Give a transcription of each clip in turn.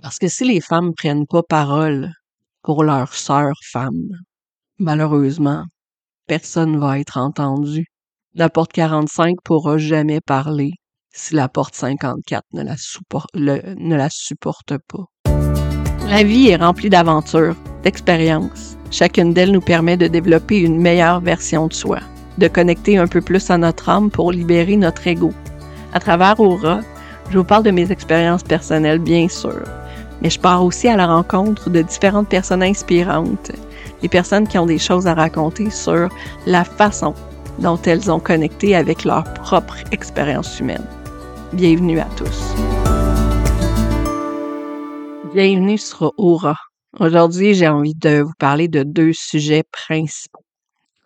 Parce que si les femmes prennent pas parole pour leurs sœurs femmes, malheureusement, personne va être entendu. La porte 45 pourra jamais parler si la porte 54 ne la, ne la supporte pas. La vie est remplie d'aventures, d'expériences. Chacune d'elles nous permet de développer une meilleure version de soi, de connecter un peu plus à notre âme pour libérer notre ego. À travers Aura, je vous parle de mes expériences personnelles, bien sûr, mais je pars aussi à la rencontre de différentes personnes inspirantes, des personnes qui ont des choses à raconter sur la façon dont elles ont connecté avec leur propre expérience humaine. Bienvenue à tous. Bienvenue sur Aura. Aujourd'hui, j'ai envie de vous parler de deux sujets principaux.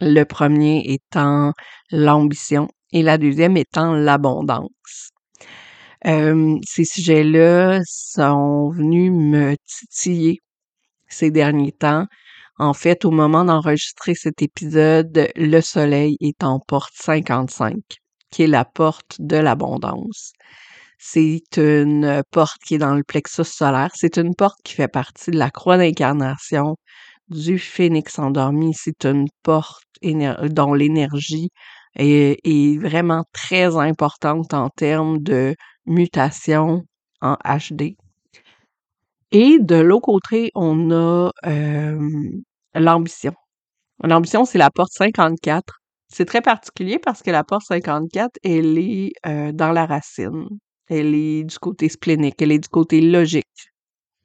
Le premier étant l'ambition et la deuxième étant l'abondance. Euh, ces sujets-là sont venus me titiller ces derniers temps. En fait, au moment d'enregistrer cet épisode, le soleil est en porte 55, qui est la porte de l'abondance. C'est une porte qui est dans le plexus solaire. C'est une porte qui fait partie de la croix d'incarnation du phénix endormi. C'est une porte dont l'énergie est, vraiment très importante en termes de mutation en HD. Et de l'autre côté, on a l'ambition. L'ambition, c'est la porte 54. C'est très particulier parce que la porte 54, elle est dans la racine. Elle est du côté splénique, elle est du côté logique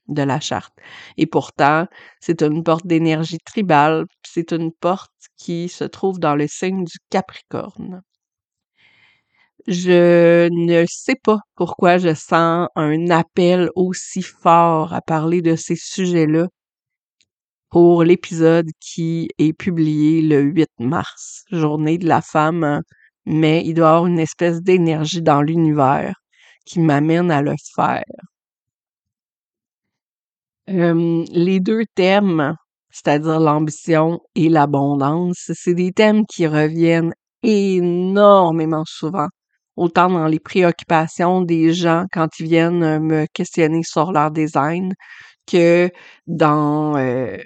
de la charte. Et pourtant, c'est une porte d'énergie tribale, c'est une porte qui se trouve dans le signe du Capricorne. Je ne sais pas pourquoi je sens un appel aussi fort à parler de ces sujets-là pour l'épisode qui est publié le 8 mars, journée de la femme, mais il doit y avoir une espèce d'énergie dans l'univers qui m'amène à le faire. Les deux thèmes, c'est-à-dire l'ambition et l'abondance, c'est des thèmes qui reviennent énormément souvent autant dans les préoccupations des gens quand ils viennent euh, me questionner sur leur design que dans euh,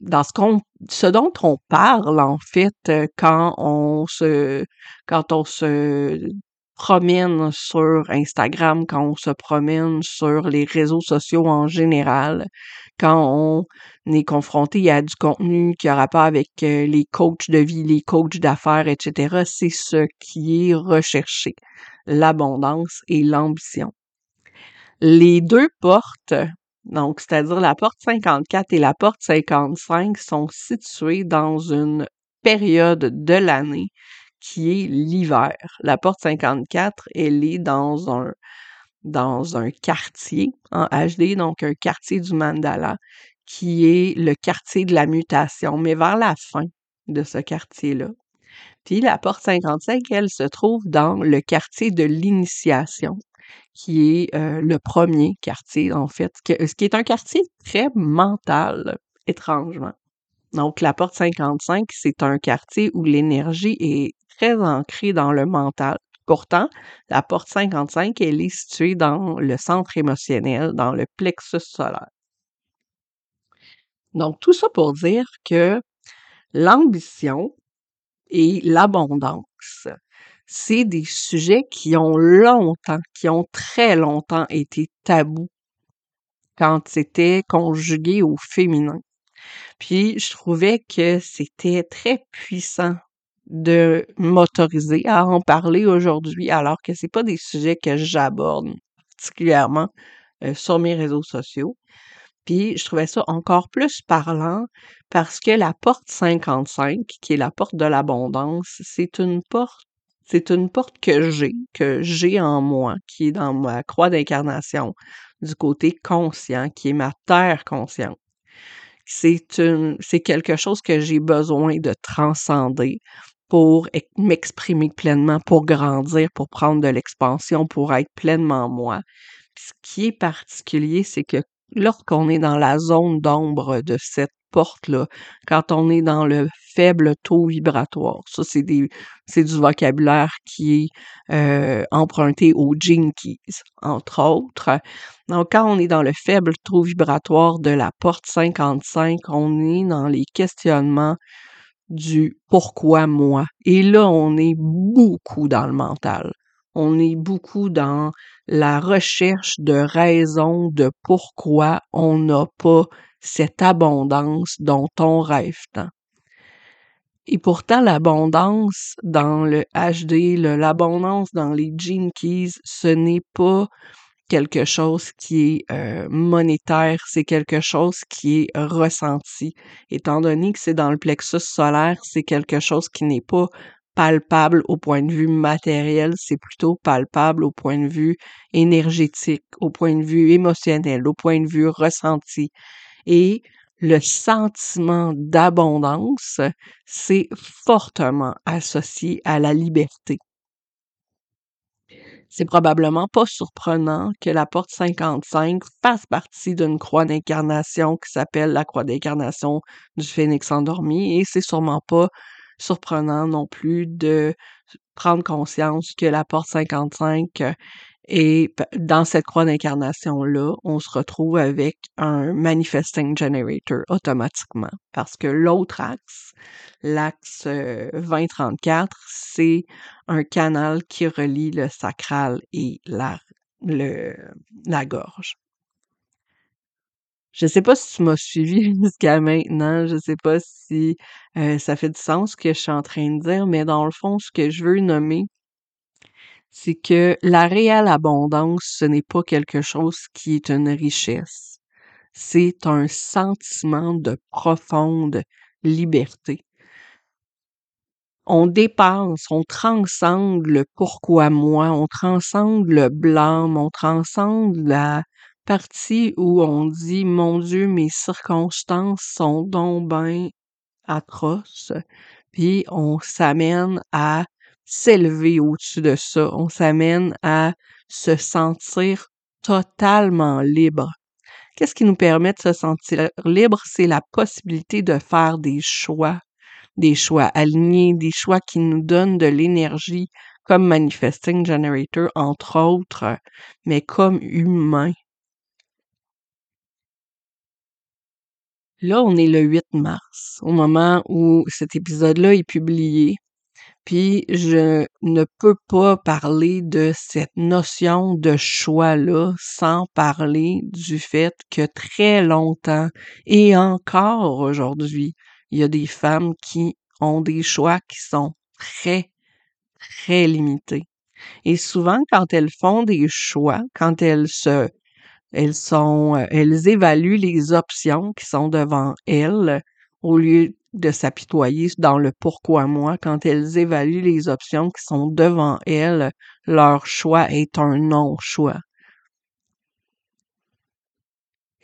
dans ce qu'on ce dont on parle en fait euh, quand on se quand on se promène sur Instagram, quand on se promène sur les réseaux sociaux en général, quand on est confronté à du contenu qui a rapport avec les coachs de vie, les coachs d'affaires, etc., c'est ce qui est recherché l'abondance et l'ambition. Les deux portes, donc c'est-à-dire la porte 54 et la porte 55, sont situées dans une période de l'année qui est l'hiver. La porte 54, elle est dans un dans un quartier en HD, donc un quartier du mandala, qui est le quartier de la mutation, mais vers la fin de ce quartier-là. Puis la porte 55, elle se trouve dans le quartier de l'initiation, qui est euh, le premier quartier, en fait, ce qui est un quartier très mental, étrangement. Donc, la porte 55, c'est un quartier où l'énergie est très ancrée dans le mental. Pourtant, la porte 55, elle est située dans le centre émotionnel, dans le plexus solaire. Donc, tout ça pour dire que l'ambition, et l'abondance. C'est des sujets qui ont longtemps, qui ont très longtemps été tabous quand c'était conjugué au féminin. Puis je trouvais que c'était très puissant de m'autoriser à en parler aujourd'hui alors que c'est pas des sujets que j'aborde particulièrement euh, sur mes réseaux sociaux. Puis je trouvais ça encore plus parlant parce que la porte 55, qui est la porte de l'abondance, c'est une porte, c'est une porte que j'ai, que j'ai en moi, qui est dans ma croix d'incarnation, du côté conscient, qui est ma terre consciente. C'est quelque chose que j'ai besoin de transcender pour m'exprimer pleinement, pour grandir, pour prendre de l'expansion, pour être pleinement moi. ce qui est particulier, c'est que lorsqu'on est dans la zone d'ombre de cette porte-là, quand on est dans le faible taux vibratoire. Ça, c'est du vocabulaire qui est euh, emprunté aux Jinkies, entre autres. Donc, quand on est dans le faible taux vibratoire de la porte 55, on est dans les questionnements du pourquoi moi. Et là, on est beaucoup dans le mental. On est beaucoup dans la recherche de raisons de pourquoi on n'a pas cette abondance dont on rêve tant. Et pourtant, l'abondance dans le HD, l'abondance dans les Gene Keys, ce n'est pas quelque chose qui est euh, monétaire, c'est quelque chose qui est ressenti. Étant donné que c'est dans le plexus solaire, c'est quelque chose qui n'est pas palpable au point de vue matériel, c'est plutôt palpable au point de vue énergétique, au point de vue émotionnel, au point de vue ressenti. Et le sentiment d'abondance, c'est fortement associé à la liberté. C'est probablement pas surprenant que la porte 55 fasse partie d'une croix d'incarnation qui s'appelle la croix d'incarnation du phénix endormi et c'est sûrement pas surprenant non plus de prendre conscience que la porte 55 et dans cette croix d'incarnation-là, on se retrouve avec un manifesting generator automatiquement. Parce que l'autre axe, l'axe 2034, euh, c'est un canal qui relie le sacral et la, le, la gorge. Je sais pas si tu m'as suivi jusqu'à maintenant, je sais pas si euh, ça fait du sens ce que je suis en train de dire, mais dans le fond, ce que je veux nommer, c'est que la réelle abondance, ce n'est pas quelque chose qui est une richesse. C'est un sentiment de profonde liberté. On dépasse, on transcende le pourquoi moi, on transcende le blâme, on transcende la partie où on dit mon Dieu, mes circonstances sont donc bien atroces, puis on s'amène à s'élever au-dessus de ça. On s'amène à se sentir totalement libre. Qu'est-ce qui nous permet de se sentir libre? C'est la possibilité de faire des choix, des choix alignés, des choix qui nous donnent de l'énergie comme Manifesting Generator, entre autres, mais comme humain. Là, on est le 8 mars, au moment où cet épisode-là est publié. Puis je ne peux pas parler de cette notion de choix-là sans parler du fait que très longtemps et encore aujourd'hui, il y a des femmes qui ont des choix qui sont très, très limités. Et souvent, quand elles font des choix, quand elles se, elles sont, elles évaluent les options qui sont devant elles, au lieu de s'apitoyer dans le pourquoi moi quand elles évaluent les options qui sont devant elles, leur choix est un non-choix.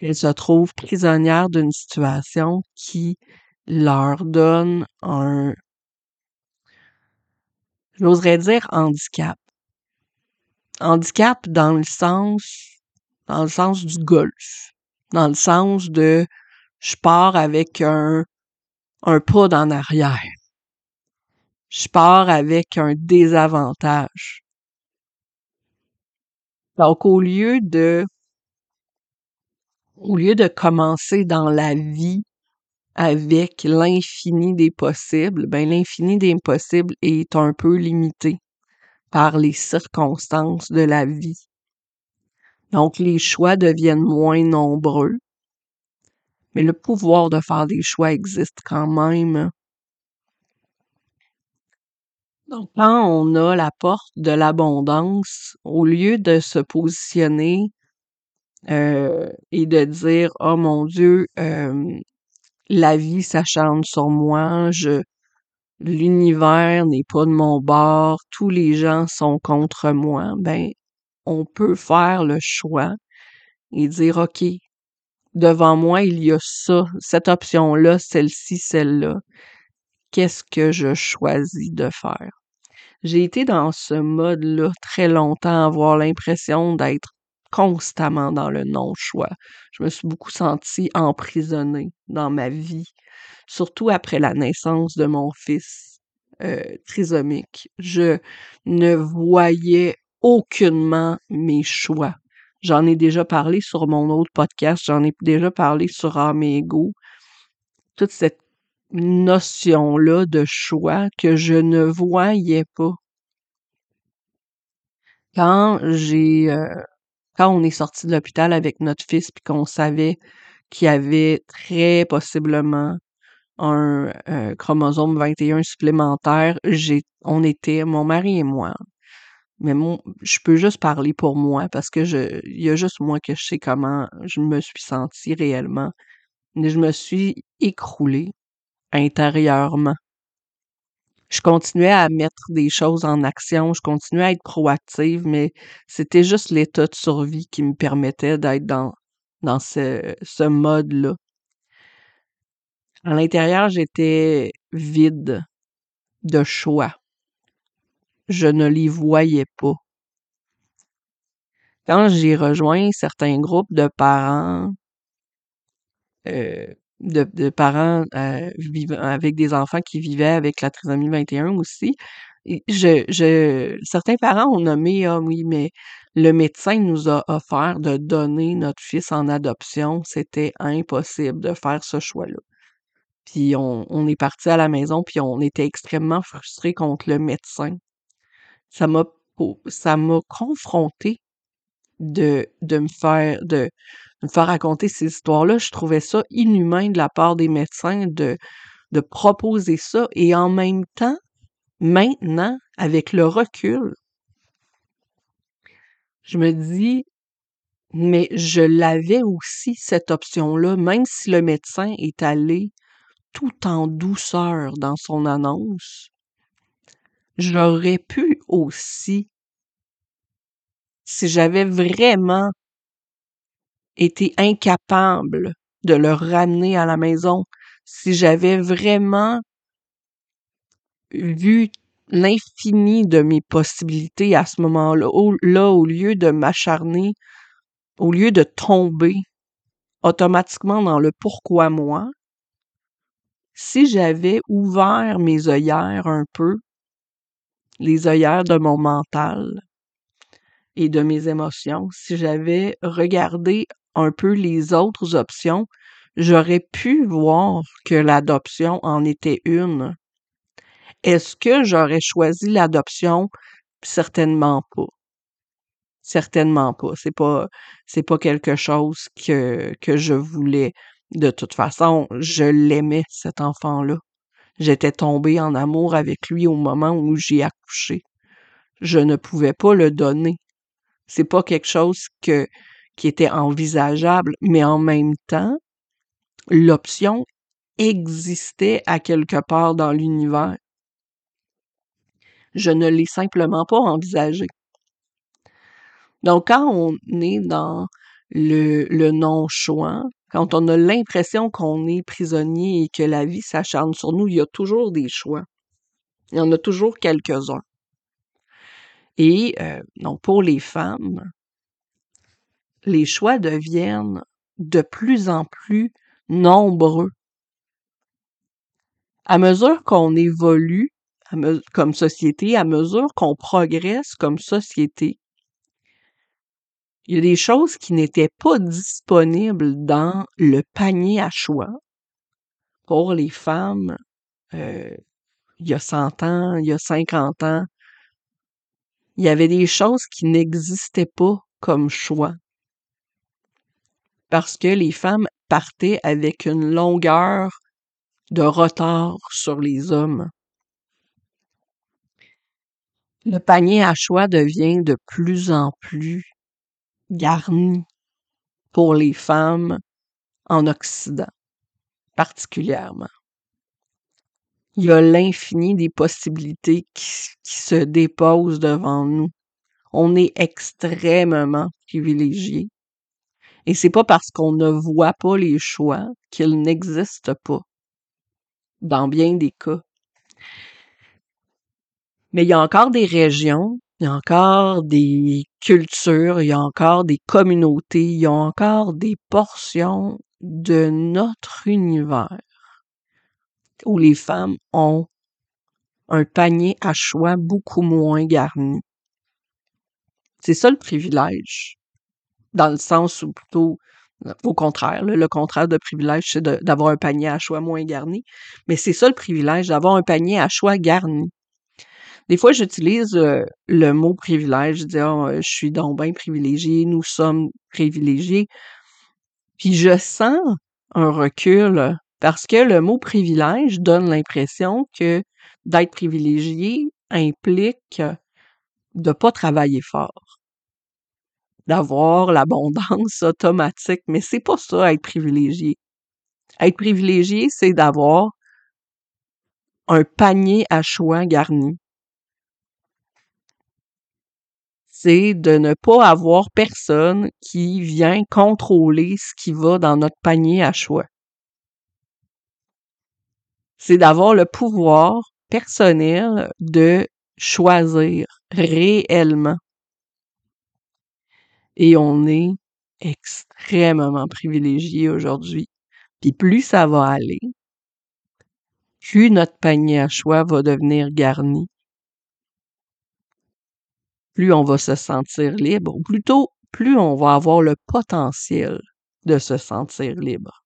Elles se trouvent prisonnières d'une situation qui leur donne un, j'oserais dire handicap. Handicap dans le sens, dans le sens du golf, dans le sens de je pars avec un un pas en arrière. Je pars avec un désavantage. Donc, au lieu de, au lieu de commencer dans la vie avec l'infini des possibles, ben, l'infini des possibles est un peu limité par les circonstances de la vie. Donc, les choix deviennent moins nombreux mais le pouvoir de faire des choix existe quand même. Donc, quand on a la porte de l'abondance, au lieu de se positionner euh, et de dire Oh mon Dieu, euh, la vie s'acharne sur moi, je l'univers n'est pas de mon bord, tous les gens sont contre moi, ben on peut faire le choix et dire OK, devant moi, il y a ça, cette option-là, celle-ci, celle-là. Qu'est-ce que je choisis de faire? J'ai été dans ce mode-là très longtemps, avoir l'impression d'être constamment dans le non-choix. Je me suis beaucoup sentie emprisonnée dans ma vie, surtout après la naissance de mon fils euh, trisomique. Je ne voyais aucunement mes choix. J'en ai déjà parlé sur mon autre podcast, j'en ai déjà parlé sur Amégo. Toute cette notion-là de choix que je ne voyais pas. Quand j'ai euh, quand on est sorti de l'hôpital avec notre fils puis qu'on savait qu'il avait très possiblement un euh, chromosome 21 supplémentaire, j'ai on était mon mari et moi mais mon, je peux juste parler pour moi parce que je, il y a juste moi que je sais comment je me suis sentie réellement. Mais je me suis écroulée intérieurement. Je continuais à mettre des choses en action, je continuais à être proactive, mais c'était juste l'état de survie qui me permettait d'être dans, dans ce, ce mode-là. À l'intérieur, j'étais vide de choix je ne les voyais pas. Quand j'ai rejoint certains groupes de parents, euh, de, parents euh, avec des enfants qui vivaient avec la trisomie 21 aussi, je, je, certains parents ont nommé, ah oui, mais le médecin nous a offert de donner notre fils en adoption. C'était impossible de faire ce choix-là. Puis on, on est parti à la maison, puis on était extrêmement frustrés contre le médecin ça m'a ça m'a confronté de, de me faire de, me faire raconter ces histoires-là. Je trouvais ça inhumain de la part des médecins de, de proposer ça. Et en même temps, maintenant, avec le recul, je me dis, mais je l'avais aussi, cette option-là, même si le médecin est allé tout en douceur dans son annonce j'aurais pu aussi, si j'avais vraiment été incapable de le ramener à la maison, si j'avais vraiment vu l'infini de mes possibilités à ce moment-là, au, lieu de m'acharner, au lieu de tomber automatiquement dans le pourquoi moi, si j'avais ouvert mes œillères un peu les œillères de mon mental et de mes émotions, si j'avais regardé un peu les autres options, j'aurais pu voir que l'adoption en était une. Est-ce que j'aurais choisi l'adoption? Certainement pas. Certainement pas. C'est pas, c'est pas quelque chose que, que je voulais. De toute façon, je l'aimais, cet enfant-là. J'étais tombée en amour avec lui au moment où j'ai accouché. Je ne pouvais pas le donner. C'est pas quelque chose que, qui était envisageable, mais en même temps, l'option existait à quelque part dans l'univers. Je ne l'ai simplement pas envisagé. Donc, quand on est dans le, le non-choix, quand on a l'impression qu'on est prisonnier et que la vie s'acharne sur nous, il y a toujours des choix. Il y en a toujours quelques-uns. Et euh, donc pour les femmes, les choix deviennent de plus en plus nombreux. À mesure qu'on évolue comme société, à mesure qu'on progresse comme société, il y a des choses qui n'étaient pas disponibles dans le panier à choix pour les femmes euh, il y a 100 ans, il y a 50 ans. Il y avait des choses qui n'existaient pas comme choix parce que les femmes partaient avec une longueur de retard sur les hommes. Le panier à choix devient de plus en plus garni pour les femmes en Occident, particulièrement. Il y a l'infini des possibilités qui, se déposent devant nous. On est extrêmement privilégiés. Et c'est pas parce qu'on ne voit pas les choix qu'ils n'existent pas. Dans bien des cas. Mais il y a encore des régions Il y a encore des cultures, il y a encore des communautés, il y a encore des portions de notre univers où les femmes ont un panier à choix beaucoup moins garni. C'est ça le privilège. Dans le sens où plutôt, au contraire, le contraire de privilège, c'est d'avoir un panier à choix moins garni. Mais c'est ça le privilège, d'avoir un panier à choix garni. Des fois, j'utilise euh, le mot privilège, je dis «Ah, je suis donc bien privilégié, nous sommes privilégiés. Puis je sens un recul parce que le mot privilège donne l'impression que d'être privilégié implique de pas travailler fort, d'avoir l'abondance automatique, mais c'est pas ça être privilégié. Être privilégié, c'est d'avoir un panier à choix garni. C'est de ne pas avoir personne qui vient contrôler ce qui va dans notre panier à choix. C'est d'avoir le pouvoir personnel de choisir réellement. Et on est extrêmement privilégié aujourd'hui. Puis plus ça va aller, plus notre panier à choix va devenir garni plus on va se sentir libre, ou plutôt plus on va avoir le potentiel de se sentir libre.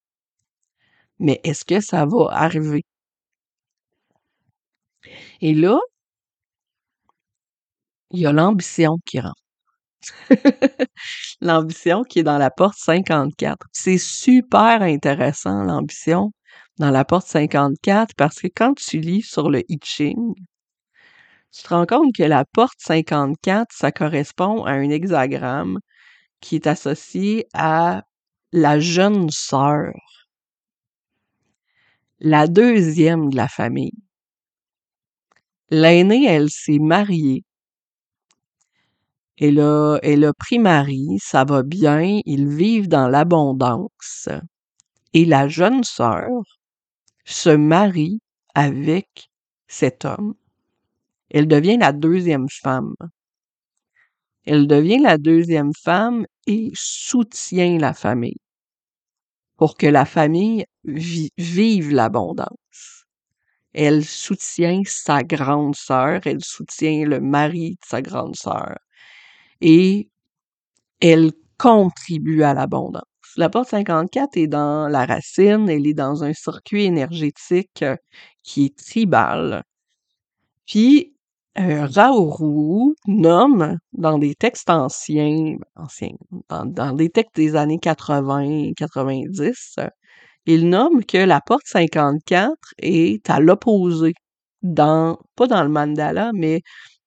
Mais est-ce que ça va arriver? Et là, il y a l'ambition qui rentre. l'ambition qui est dans la porte 54. C'est super intéressant, l'ambition, dans la porte 54, parce que quand tu lis sur le I Ching, tu te rends compte que la porte 54, ça correspond à un hexagramme qui est associé à la jeune sœur, la deuxième de la famille. L'aînée, elle s'est mariée. Elle a, elle a pris mari, ça va bien, ils vivent dans l'abondance. Et la jeune sœur se marie avec cet homme elle devient la deuxième femme. Elle devient la deuxième femme et soutient la famille pour que la famille vive l'abondance. Elle soutient sa grande sœur, elle soutient le mari de sa grande sœur et elle contribue à l'abondance. La porte 54 est dans la racine, elle est dans un circuit énergétique euh, qui est tribal. Euh, nomme dans des textes anciens, anciens dans, des textes des années 80-90, il nomme que la porte 54 est à l'opposé dans, pas dans le mandala, mais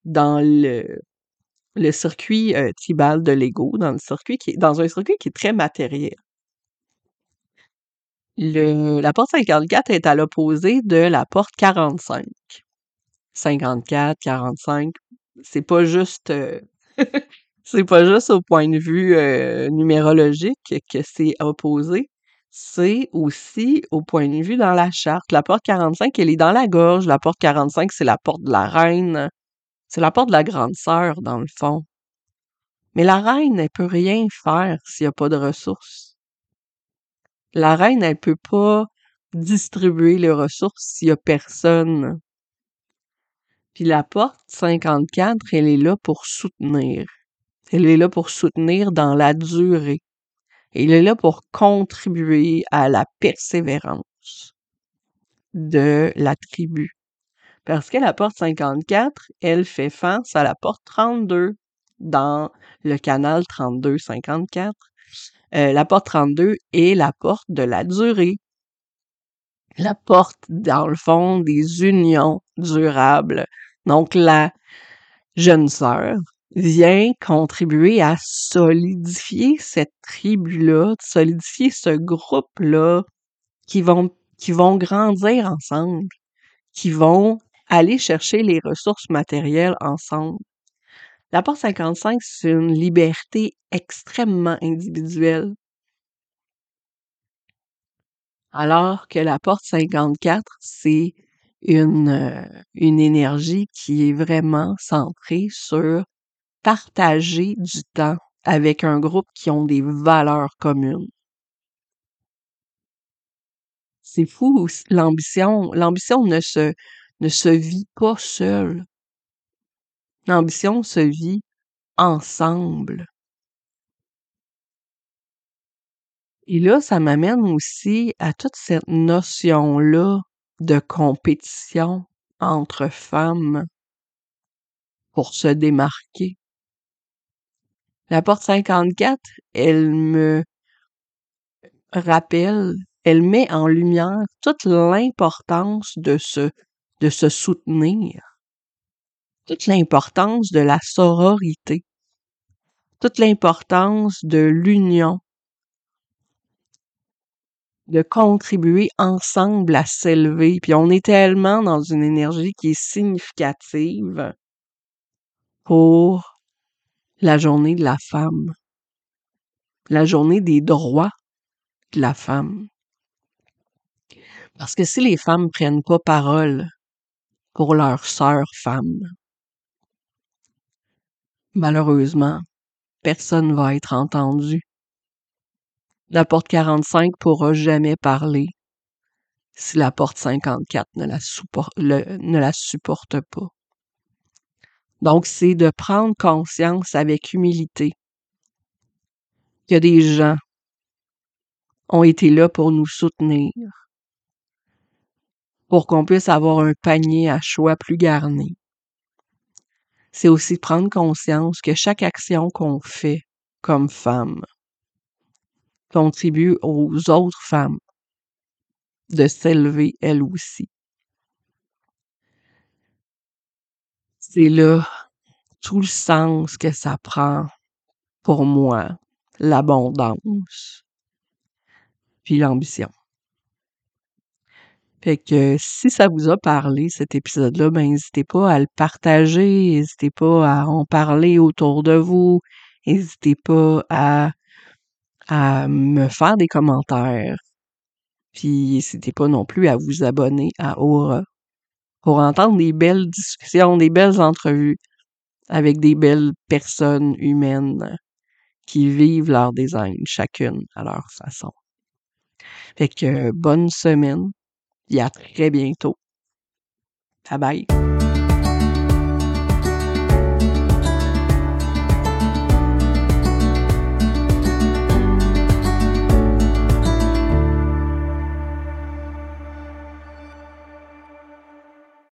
dans le, circuit euh, tribal de l'ego, dans le dans un circuit qui est très matériel. La porte 54 est à l'opposé de la porte 45. 54, 45, c'est pas juste euh, c'est pas juste au point de vue euh, numérologique que c'est opposé, c'est aussi au point de vue dans la charte. La porte 45, elle est dans la gorge. La porte 45, c'est la porte de la reine. C'est la porte de la grande sœur, dans le fond. Mais la reine, elle peut rien faire s'il n'y a pas de ressources. La reine, elle peut pas distribuer les ressources s'il y a personne puis la porte 54, elle est là pour soutenir. Elle est là pour soutenir dans la durée. Elle est là pour contribuer à la persévérance de la tribu. Parce que la porte 54, elle fait face à la porte 32 dans le canal 32-54. Euh, la porte 32 est la porte de la durée. La porte, dans le fond, des unions durables donc, la jeune sœur vient contribuer à solidifier cette tribu-là, solidifier ce groupe-là qui vont, qui vont grandir ensemble, qui vont aller chercher les ressources matérielles ensemble. La porte 55, c'est une liberté extrêmement individuelle. Alors que la porte 54, c'est une, euh, une énergie qui est vraiment centrée sur partager du temps avec un groupe qui ont des valeurs communes. C'est fou, l'ambition, l'ambition ne se, ne se vit pas seule. L'ambition se vit ensemble. Et là, ça m'amène aussi à toute cette notion-là de compétition entre femmes pour se démarquer. La porte 54, elle me rappelle, elle met en lumière toute l'importance de se, de se soutenir, toute l'importance de la sororité, toute l'importance de l'union, de contribuer ensemble à s'élever. Puis on est tellement dans une énergie qui est significative pour la journée de la femme, la journée des droits de la femme. Parce que si les femmes prennent pas parole pour leurs sœurs femmes, malheureusement, personne va être entendu la porte 45 pourra jamais parler si la porte 54 ne la, ne la supporte pas. Donc, c'est de prendre conscience avec humilité que des gens ont été là pour nous soutenir, pour qu'on puisse avoir un panier à choix plus garni. C'est aussi prendre conscience que chaque action qu'on fait comme femme contribue aux autres femmes de s'élever elles aussi. C'est là tout le sens que ça prend pour moi, l'abondance, puis l'ambition. Fait que si ça vous a parlé, cet épisode-là, ben n'hésitez pas à le partager, n'hésitez pas à en parler autour de vous, n'hésitez pas à à me faire des commentaires. Puis n'hésitez pas non plus à vous abonner à Aura pour entendre des belles discussions, des belles entrevues avec des belles personnes humaines qui vivent leur design, chacune à leur façon. Fait que bonne semaine et à très bientôt. Bye bye.